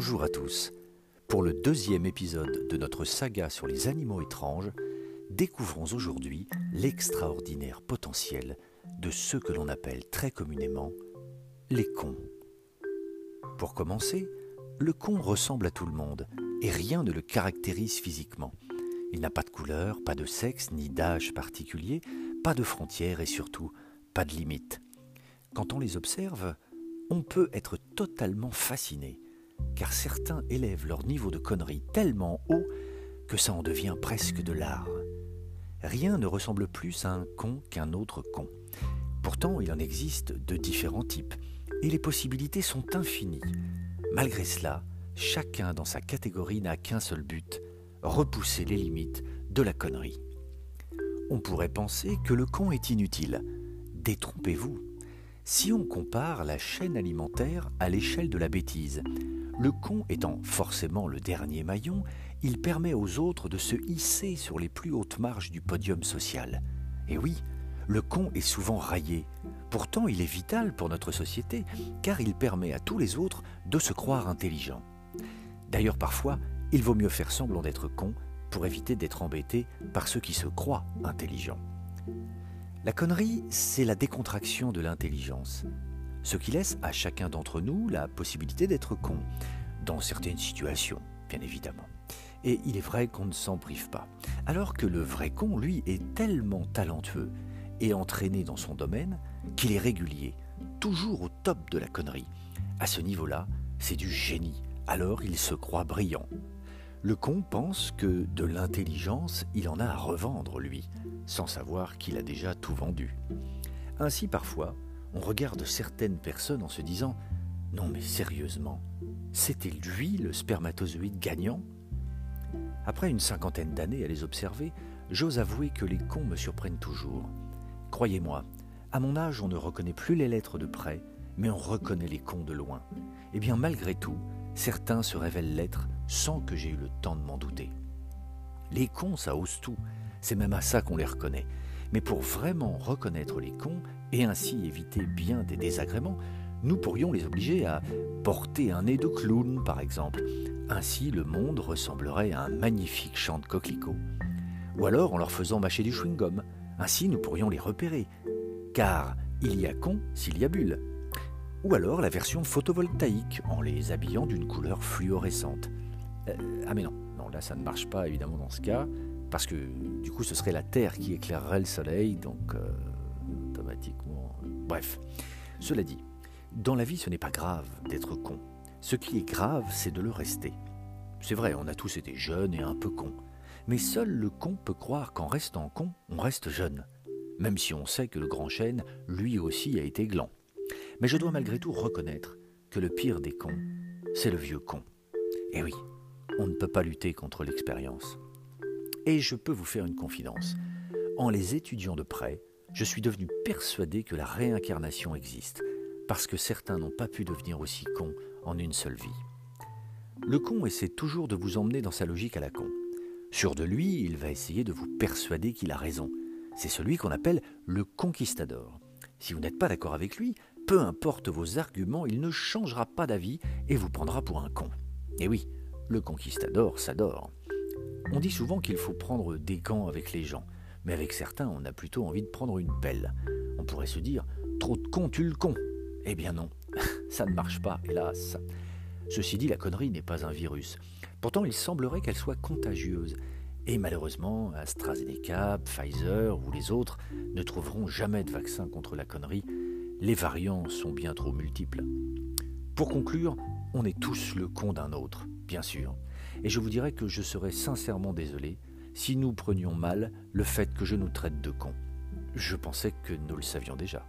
Bonjour à tous. Pour le deuxième épisode de notre saga sur les animaux étranges, découvrons aujourd'hui l'extraordinaire potentiel de ceux que l'on appelle très communément les cons. Pour commencer, le con ressemble à tout le monde et rien ne le caractérise physiquement. Il n'a pas de couleur, pas de sexe, ni d'âge particulier, pas de frontières et surtout pas de limites. Quand on les observe, on peut être totalement fasciné, car certains élèvent leur niveau de connerie tellement haut que ça en devient presque de l'art. Rien ne ressemble plus à un con qu'un autre con. Pourtant, il en existe de différents types, et les possibilités sont infinies. Malgré cela, chacun dans sa catégorie n'a qu'un seul but, repousser les limites de la connerie. On pourrait penser que le con est inutile. Détrompez-vous. Si on compare la chaîne alimentaire à l'échelle de la bêtise, le con étant forcément le dernier maillon, il permet aux autres de se hisser sur les plus hautes marges du podium social. Et oui, le con est souvent raillé. Pourtant, il est vital pour notre société, car il permet à tous les autres de se croire intelligents. D'ailleurs, parfois, il vaut mieux faire semblant d'être con pour éviter d'être embêté par ceux qui se croient intelligents. La connerie, c'est la décontraction de l'intelligence, ce qui laisse à chacun d'entre nous la possibilité d'être con, dans certaines situations, bien évidemment. Et il est vrai qu'on ne s'en prive pas. Alors que le vrai con, lui, est tellement talentueux et entraîné dans son domaine qu'il est régulier, toujours au top de la connerie. À ce niveau-là, c'est du génie, alors il se croit brillant. Le con pense que de l'intelligence, il en a à revendre, lui, sans savoir qu'il a déjà tout vendu. Ainsi, parfois, on regarde certaines personnes en se disant Non, mais sérieusement, c'était lui le spermatozoïde gagnant? Après une cinquantaine d'années à les observer, j'ose avouer que les cons me surprennent toujours. Croyez-moi, à mon âge, on ne reconnaît plus les lettres de près, mais on reconnaît les cons de loin. Eh bien, malgré tout, certains se révèlent l'être sans que j'ai eu le temps de m'en douter. Les cons, ça ose tout, c'est même à ça qu'on les reconnaît. Mais pour vraiment reconnaître les cons, et ainsi éviter bien des désagréments, nous pourrions les obliger à porter un nez de clown, par exemple. Ainsi, le monde ressemblerait à un magnifique champ de coquelicots. Ou alors en leur faisant mâcher du chewing-gum. Ainsi, nous pourrions les repérer. Car il y a con s'il y a bulle. Ou alors la version photovoltaïque, en les habillant d'une couleur fluorescente. Euh, ah mais non, non, là ça ne marche pas évidemment dans ce cas, parce que du coup ce serait la Terre qui éclairerait le Soleil, donc euh, automatiquement... Bref, cela dit, dans la vie ce n'est pas grave d'être con. Ce qui est grave, c'est de le rester. C'est vrai, on a tous été jeunes et un peu cons. Mais seul le con peut croire qu'en restant con, on reste jeune. Même si on sait que le grand chêne, lui aussi, a été gland. Mais je dois malgré tout reconnaître que le pire des cons, c'est le vieux con. Et oui, on ne peut pas lutter contre l'expérience. Et je peux vous faire une confidence. En les étudiant de près, je suis devenu persuadé que la réincarnation existe, parce que certains n'ont pas pu devenir aussi cons en une seule vie. Le con essaie toujours de vous emmener dans sa logique à la con. Sûr de lui, il va essayer de vous persuader qu'il a raison. C'est celui qu'on appelle le conquistador. Si vous n'êtes pas d'accord avec lui, peu importe vos arguments, il ne changera pas d'avis et vous prendra pour un con. Et oui, le conquistador s'adore. On dit souvent qu'il faut prendre des gants avec les gens, mais avec certains, on a plutôt envie de prendre une pelle. On pourrait se dire trop de con, tu le con. Eh bien non, ça ne marche pas, hélas. Ceci dit, la connerie n'est pas un virus. Pourtant, il semblerait qu'elle soit contagieuse. Et malheureusement, AstraZeneca, Pfizer ou les autres ne trouveront jamais de vaccin contre la connerie. Les variants sont bien trop multiples. Pour conclure, on est tous le con d'un autre bien sûr. Et je vous dirais que je serais sincèrement désolé si nous prenions mal le fait que je nous traite de cons. Je pensais que nous le savions déjà.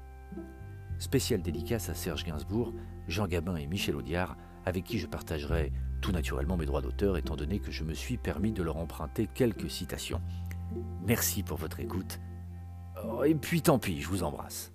Spécial dédicace à Serge Gainsbourg, Jean Gabin et Michel Audiard, avec qui je partagerai tout naturellement mes droits d'auteur étant donné que je me suis permis de leur emprunter quelques citations. Merci pour votre écoute. Oh, et puis tant pis, je vous embrasse.